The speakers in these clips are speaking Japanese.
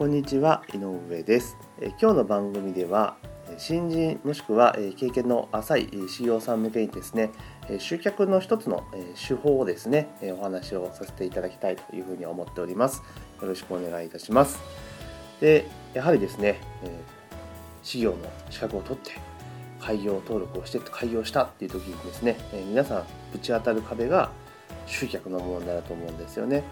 こんにちは井上です。今日の番組では新人もしくは経験の浅い CEO さん向けにですね集客の一つの手法をですねお話をさせていただきたいというふうに思っております。よろしくお願いいたします。でやはりですね事業の資格を取って開業登録をして開業したっていう時にですね皆さんぶち当たる壁が集客の問題だと思うんですよね。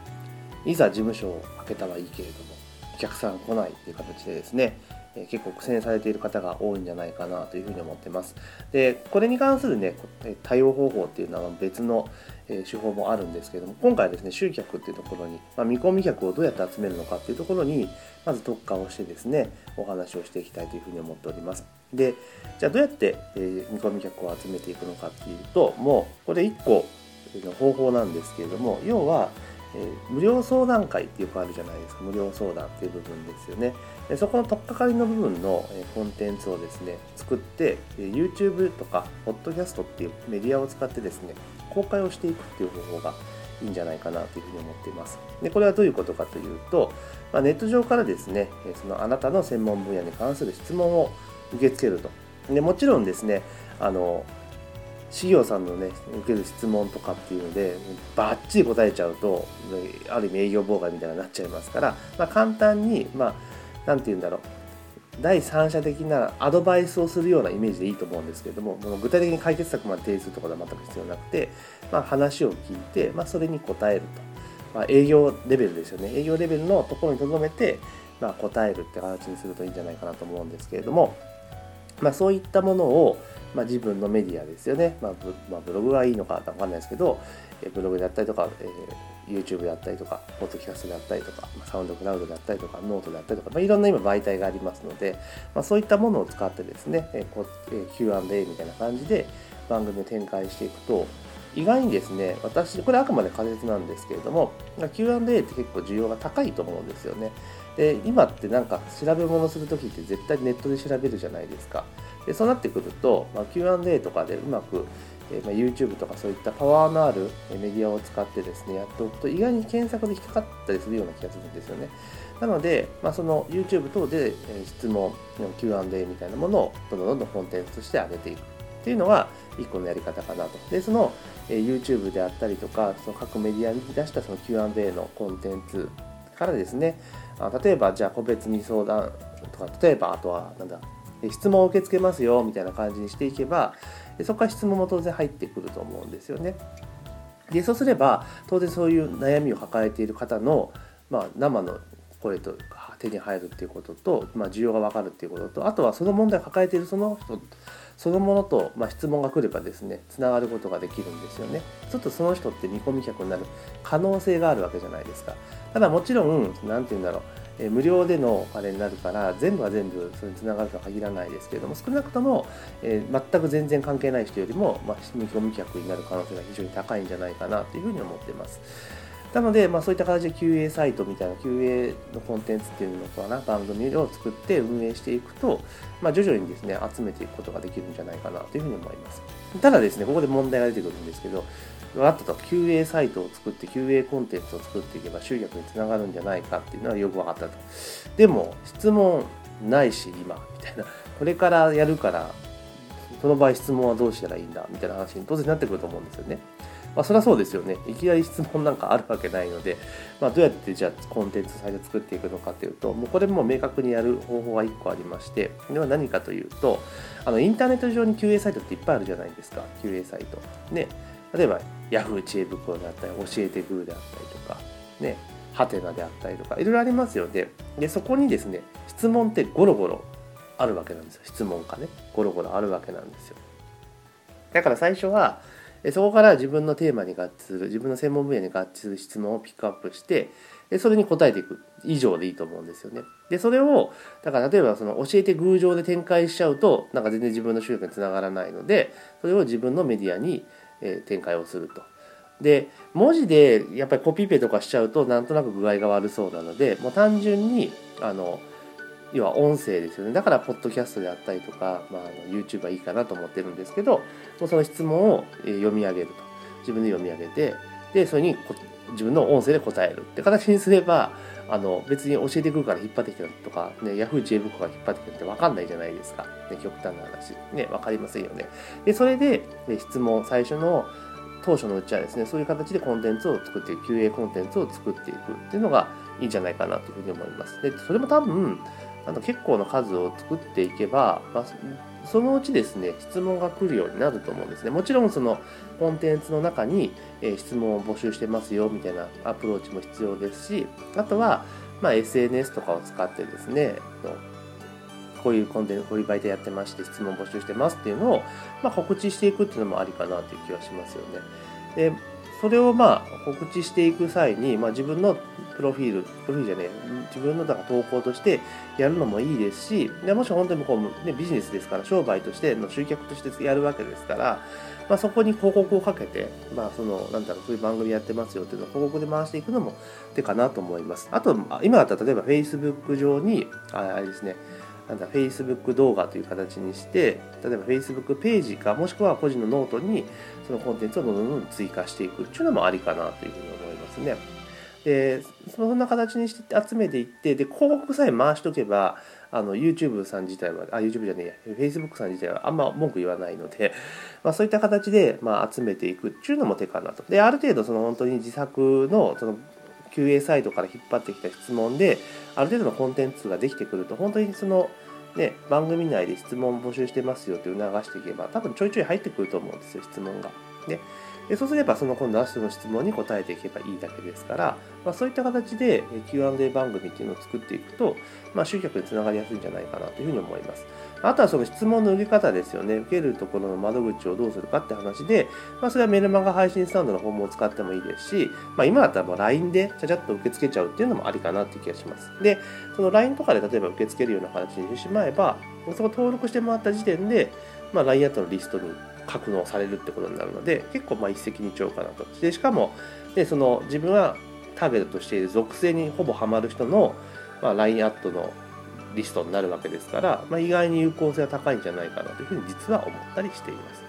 いざ事務所を開けたはいいけれどもお客さん来ないっていう形でですねえ結構苦戦されている方が多いんじゃないかなというふうに思ってます。で、これに関するね、対応方法っていうのは別の手法もあるんですけども、今回はですね、集客っていうところに、まあ、見込み客をどうやって集めるのかっていうところに、まず特化をしてですね、お話をしていきたいというふうに思っております。で、じゃあどうやって見込み客を集めていくのかっていうと、もうこれ1個の方法なんですけれども、要は、えー、無料相談会ってよくあるじゃないですか。無料相談っていう部分ですよね。でそこの取っかかりの部分の、えー、コンテンツをですね作って、えー、YouTube とか Podcast っていうメディアを使ってですね公開をしていくっていう方法がいいんじゃないかなというふうに思っています。でこれはどういうことかというと、まあ、ネット上からですねそのあなたの専門分野に関する質問を受け付けると。でもちろんですねあの資料さんのね受ける質問とかっていうのでバッチリ答えちゃうとある意味営業妨害みたいになっちゃいますから、まあ、簡単にまあ何て言うんだろう。第三者的なアドバイスをするようなイメージでいいと思うんですけども具体的に解決策まで提示するところは全く必要なくて、まあ、話を聞いて、まあ、それに答えると、まあ、営業レベルですよね。営業レベルのところにとどめて、まあ、答えるって形にするといいんじゃないかなと思うんですけれども、まあ、そういったものをまあ、自分のメディアですよね、まあブまあ、ブログがいいのか分かんないですけど、えブログであったりとか、えー、YouTube であったりとか、ポッドキャストであったりとか、まあ、サウンドクラウドであったりとか、ノートであったりとか、まあ、いろんな今媒体がありますので、まあ、そういったものを使ってですね、えーえー、Q&A みたいな感じで番組を展開していくと、意外にですね、私、これあくまで仮説なんですけれども、Q&A って結構需要が高いと思うんですよね。で、今ってなんか調べ物するときって絶対ネットで調べるじゃないですか。でそうなってくると、まあ、Q&A とかでうまく、え、ま、YouTube とかそういったパワーのあるメディアを使ってですね、やっておくと意外に検索で引っかかったりするような気がするんですよね。なので、まあ、その YouTube 等で質問、Q&A みたいなものをどんどんどんどんコンテンツとして上げていくっていうのが一個のやり方かなと。で、そのえ YouTube であったりとか、その各メディアに出したその Q&A のコンテンツからですね、あ例えばじゃあ個別に相談とか、例えばあとはなんだ、質問を受け付けますよみたいな感じにしていけばそこから質問も当然入ってくると思うんですよね。でそうすれば当然そういう悩みを抱えている方の、まあ、生の声と手に入るっていうことと、まあ、需要が分かるっていうこととあとはその問題を抱えているその人そのものと、まあ、質問が来ればですねつながることができるんですよねちょっとその人って見込み客になる可能性があるわけじゃないですかただもちろん何て言うんだろうえ無料でのあれになるから全部が全部それにつながるとは限らないですけれども少なくとも、えー、全く全然関係ない人よりも、まあ、見込み客になる可能性が非常に高いんじゃないかなというふうに思っています。なので、まあ、そういった形で QA サイトみたいな QA のコンテンツっていうのかな番組を作って運営していくと、まあ、徐々にですね集めていくことができるんじゃないかなというふうに思いますただですねここで問題が出てくるんですけどあったと QA サイトを作って QA コンテンツを作っていけば集客につながるんじゃないかっていうのはよく分かったと。でも質問ないし今みたいなこれからやるからその場合質問はどうしたらいいんだみたいな話に当然なってくると思うんですよね。まあ、そりゃそうですよね。いきなり質問なんかあるわけないので、まあ、どうやってじゃあコンテンツサイト作っていくのかというと、もうこれも明確にやる方法が1個ありまして、では何かというと、あのインターネット上に QA サイトっていっぱいあるじゃないですか、QA サイト。ね、例えば Yahoo 知恵袋であったり、教えてグーであったりとか、ね、ハテナであったりとか、いろいろありますよね。で、そこにですね、質問ってゴロゴロあるわけなんですよ。質問がね、ゴロゴロあるわけなんですよ。だから最初は、そこから自分のテーマに合致する、自分の専門分野に合致する質問をピックアップして、それに答えていく以上でいいと思うんですよね。で、それを、だから例えばその教えて偶上で展開しちゃうと、なんか全然自分の収益につながらないので、それを自分のメディアに展開をすると。で文字でやっぱりコピペとかしちゃうとなんとなく具合が悪そうなのでもう単純にあの要は音声ですよね。だからポッドキャストであったりとか、まあ、YouTube はいいかなと思ってるんですけどもうその質問を読み上げると。自分で読み上げてでそれに自分の音声で答えるって形にすればあの別に教えてくるから引っ張ってきたとか、ね、Yahoo! 知恵袋から引っ張ってきたって分かんないじゃないですか、ね、極端な話、ね、分かりませんよね。でそれで、ね、質問最初の当初のうちはですねそういう形でコンテンツを作っていく。QA コンテンツを作っていくっていうのがいいんじゃないかなというふうに思います。でそれも多分あの結構な数を作っていけば、まあ、そのうちですね質問が来るようになると思うんですねもちろんそのコンテンツの中に、え質問を募集してますよみたいなアプローチも必要ですしあとは、まあ、SNS とかを使ってですねこういうコンテンツ、こういう媒体やってまして、質問募集してますっていうのを、まあ、告知していくっていうのもありかなという気はしますよね。で、それをまあ告知していく際に、まあ、自分のプロフィール、プロフィールじゃねえ、自分のだから投稿としてやるのもいいですし、でもし本当にこう、ね、ビジネスですから、商売としての集客としてやるわけですから、まあ、そこに広告をかけて、まあ、その、なんだろう、そういう番組やってますよっていうのを広告で回していくのも手かなと思います。あと、今だったら例えば Facebook 上に、あれですね、なんだ Facebook 動画という形にして例えば Facebook ページかもしくは個人のノートにそのコンテンツをどんどんどん追加していくっていうのもありかなというふうに思いますね。でそんな形にして集めていってで広告さえ回しとけばあの YouTube さん自体はあ YouTube じゃねえや Facebook さん自体はあんま文句言わないので、まあ、そういった形で、まあ、集めていくっていうのも手かなと。である程度その本当に自作のその QA サイトから引っ張ってきた質問である程度のコンテンツができてくると本当にそのね、番組内で質問募集してますよって促していけば多分ちょいちょい入ってくると思うんですよ質問が。ね、でそうすればその今度はその質問に答えていけばいいだけですから、まあ、そういった形で Q&A 番組っていうのを作っていくと、まあ、集客につながりやすいんじゃないかなというふうに思います。あとはその質問の受け方ですよね。受けるところの窓口をどうするかって話で、まあ、それはメルマガ配信スタンドの方も使ってもいいですし、まあ、今だったらもう LINE でちゃちゃっと受け付けちゃうっていうのもありかなっていう気がします。で、その LINE とかで例えば受け付けるような形にしてしまえば、そこ登録してもらった時点で、まあ、LINE アットのリストに格納されるってことになるので、結構まあ一石二鳥かなと。で、しかも、でその自分はターゲットとしている属性にほぼハマる人の、まあ、LINE アットのリストになるわけですから、まあ、意外に有効性は高いんじゃないかなというふうに実は思ったりしています。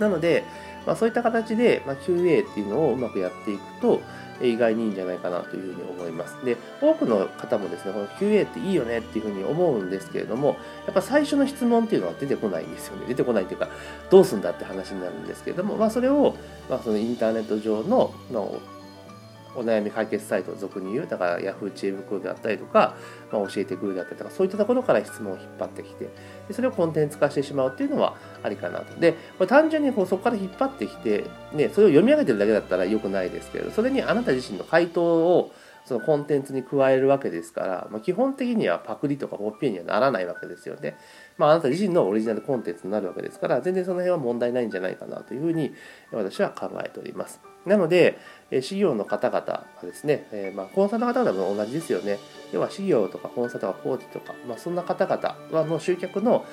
なので、まあ、そういった形で、ま QA っていうのをうまくやっていくと、意外にいいんじゃないかなというふうに思います。で、多くの方もですね、この QA っていいよねっていうふうに思うんですけれども、やっぱ最初の質問っていうのは出てこないんですよね。出てこないというか、どうすんだって話になるんですけれども、まあ、それを、まあ、そのインターネット上ののお悩み解決サイトを俗に言うだから Yahoo 知恵袋であったりとか、まあ、教えてくるであったりとかそういったところから質問を引っ張ってきてでそれをコンテンツ化してしまうっていうのはありかなとでこれ単純にこうそこから引っ張ってきて、ね、それを読み上げてるだけだったら良くないですけどそれにあなた自身の回答をそのコンテンツに加えるわけですから、まあ、基本的にはパクリとかコピーにはならないわけですよね。まあ、あなた自身のオリジナルコンテンツになるわけですから、全然その辺は問題ないんじゃないかなというふうに私は考えております。なので、事業の方々はですね、えー、まあコンサルの方々も同じですよね。要は事業とかコンサルとかコーチとか、まあ、そんな方々はの集客の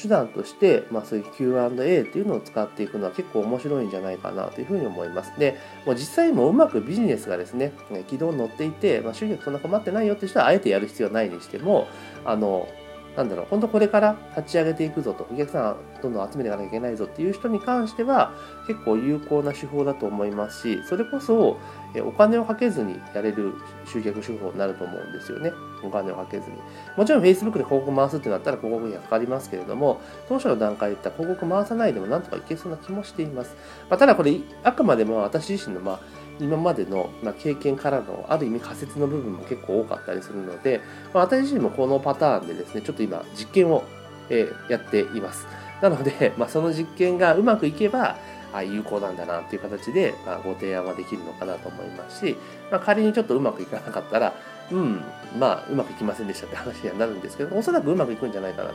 手段として、まあ、そういう Q&A っていうのを使っていくのは結構面白いんじゃないかなというふうに思います。で、もう実際もうまくビジネスがですね、軌道に乗っていて、まあ、収益そんな困ってないよって人はあえてやる必要ないにしても、あの、なんだろう、本当これから立ち上げていくぞと、お客さんどんどん集めていかなきゃいけないぞっていう人に関しては、結構有効な手法だと思いますし、それこそ、お金をかけずにやれる集客手法になると思うんですよね。お金をかけずに。もちろん Facebook で広告回すってなったら広告費がかかりますけれども、当初の段階で言ったら広告回さないでもなんとかいけそうな気もしています。まあ、ただこれ、あくまでも私自身の、まあ、今までの、ま経験からのある意味仮説の部分も結構多かったりするので、まあ、私自身もこのパターンでですねちょっと今実験を、えやっています。なので、まあ、その実験がうまくいけばあ有効なんだなという形で、まあ、ご提案はできるのかなと思いますし、まあ、仮にちょっとうまくいかなかったらうん、まあ、うまくいきませんでしたって話にはなるんですけど、おそらくうまくいくんじゃないかな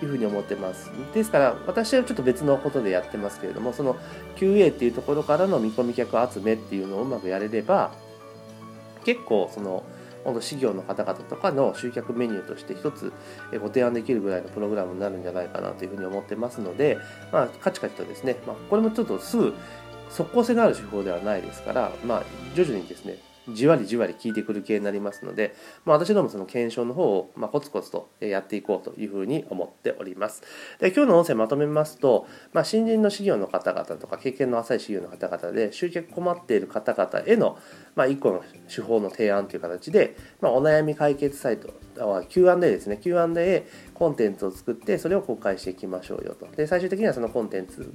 というふうに思ってます。ですから、私はちょっと別のことでやってますけれども、その QA っていうところからの見込み客集めっていうのをうまくやれれば、結構、その、本当、事業の方々とかの集客メニューとして一つご提案できるぐらいのプログラムになるんじゃないかなというふうに思ってますので、まあ、カチカチとですね、まあ、これもちょっとすぐ即効性のある手法ではないですから、まあ、徐々にですね、じわりじわり効いてくる系になりますので、まあ、私どもその検証の方を、まあ、コツコツとやっていこうというふうに思っております。で今日の音声まとめますと、まあ、新人の事業の方々とか経験の浅い事業の方々で集客困っている方々への、まあ、1個の手法の提案という形で、まあ、お悩み解決サイト Q&A ですね Q&A コンテンツを作ってそれを公開していきましょうよとで最終的にはそのコンテンツ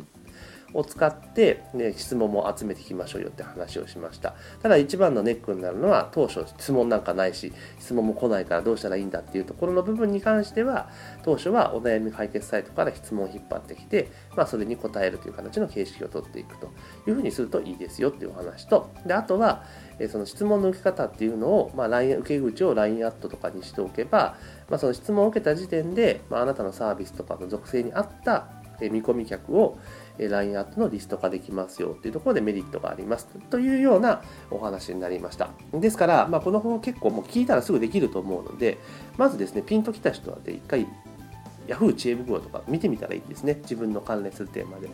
を使って、ね、質問も集めていきましょうよって話をしました。ただ一番のネックになるのは当初質問なんかないし質問も来ないからどうしたらいいんだっていうところの部分に関しては当初はお悩み解決サイトから質問を引っ張ってきて、まあ、それに答えるという形の形式をとっていくと。いうふうにするといいですよっていうお話と。であとはその質問の受け方っていうのを、まあ、LINE 受け口を LINE アットとかにしておけば、まあ、その質問を受けた時点で、まあ、あなたのサービスとかの属性に合った見込み客を LINE アットのリスト化できますよっていうところでメリットがありますというようなお話になりました。ですから、まあ、この方法結構もう聞いたらすぐできると思うので、まずですね、ピンときた人はで一回 Yahoo 知恵袋とか見てみたらいいですね。自分の関連するテーマで。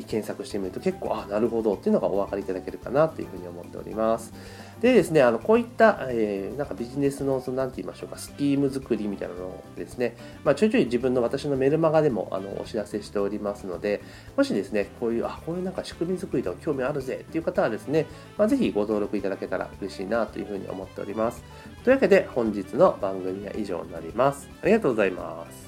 検索してみると結構あなるほどっていうのがお分かりいただけるかなというふうに思っております。でですね、あのこういった、えー、なんかビジネスの、そのなんて言いましょうか、スキーム作りみたいなのをですね、まあ、ちょいちょい自分の私のメルマガでもあのお知らせしておりますので、もしですね、こういう、あ、こういうなんか仕組み作りとか興味あるぜっていう方はですね、まあ、ぜひご登録いただけたら嬉しいなというふうに思っております。というわけで本日の番組は以上になります。ありがとうございます。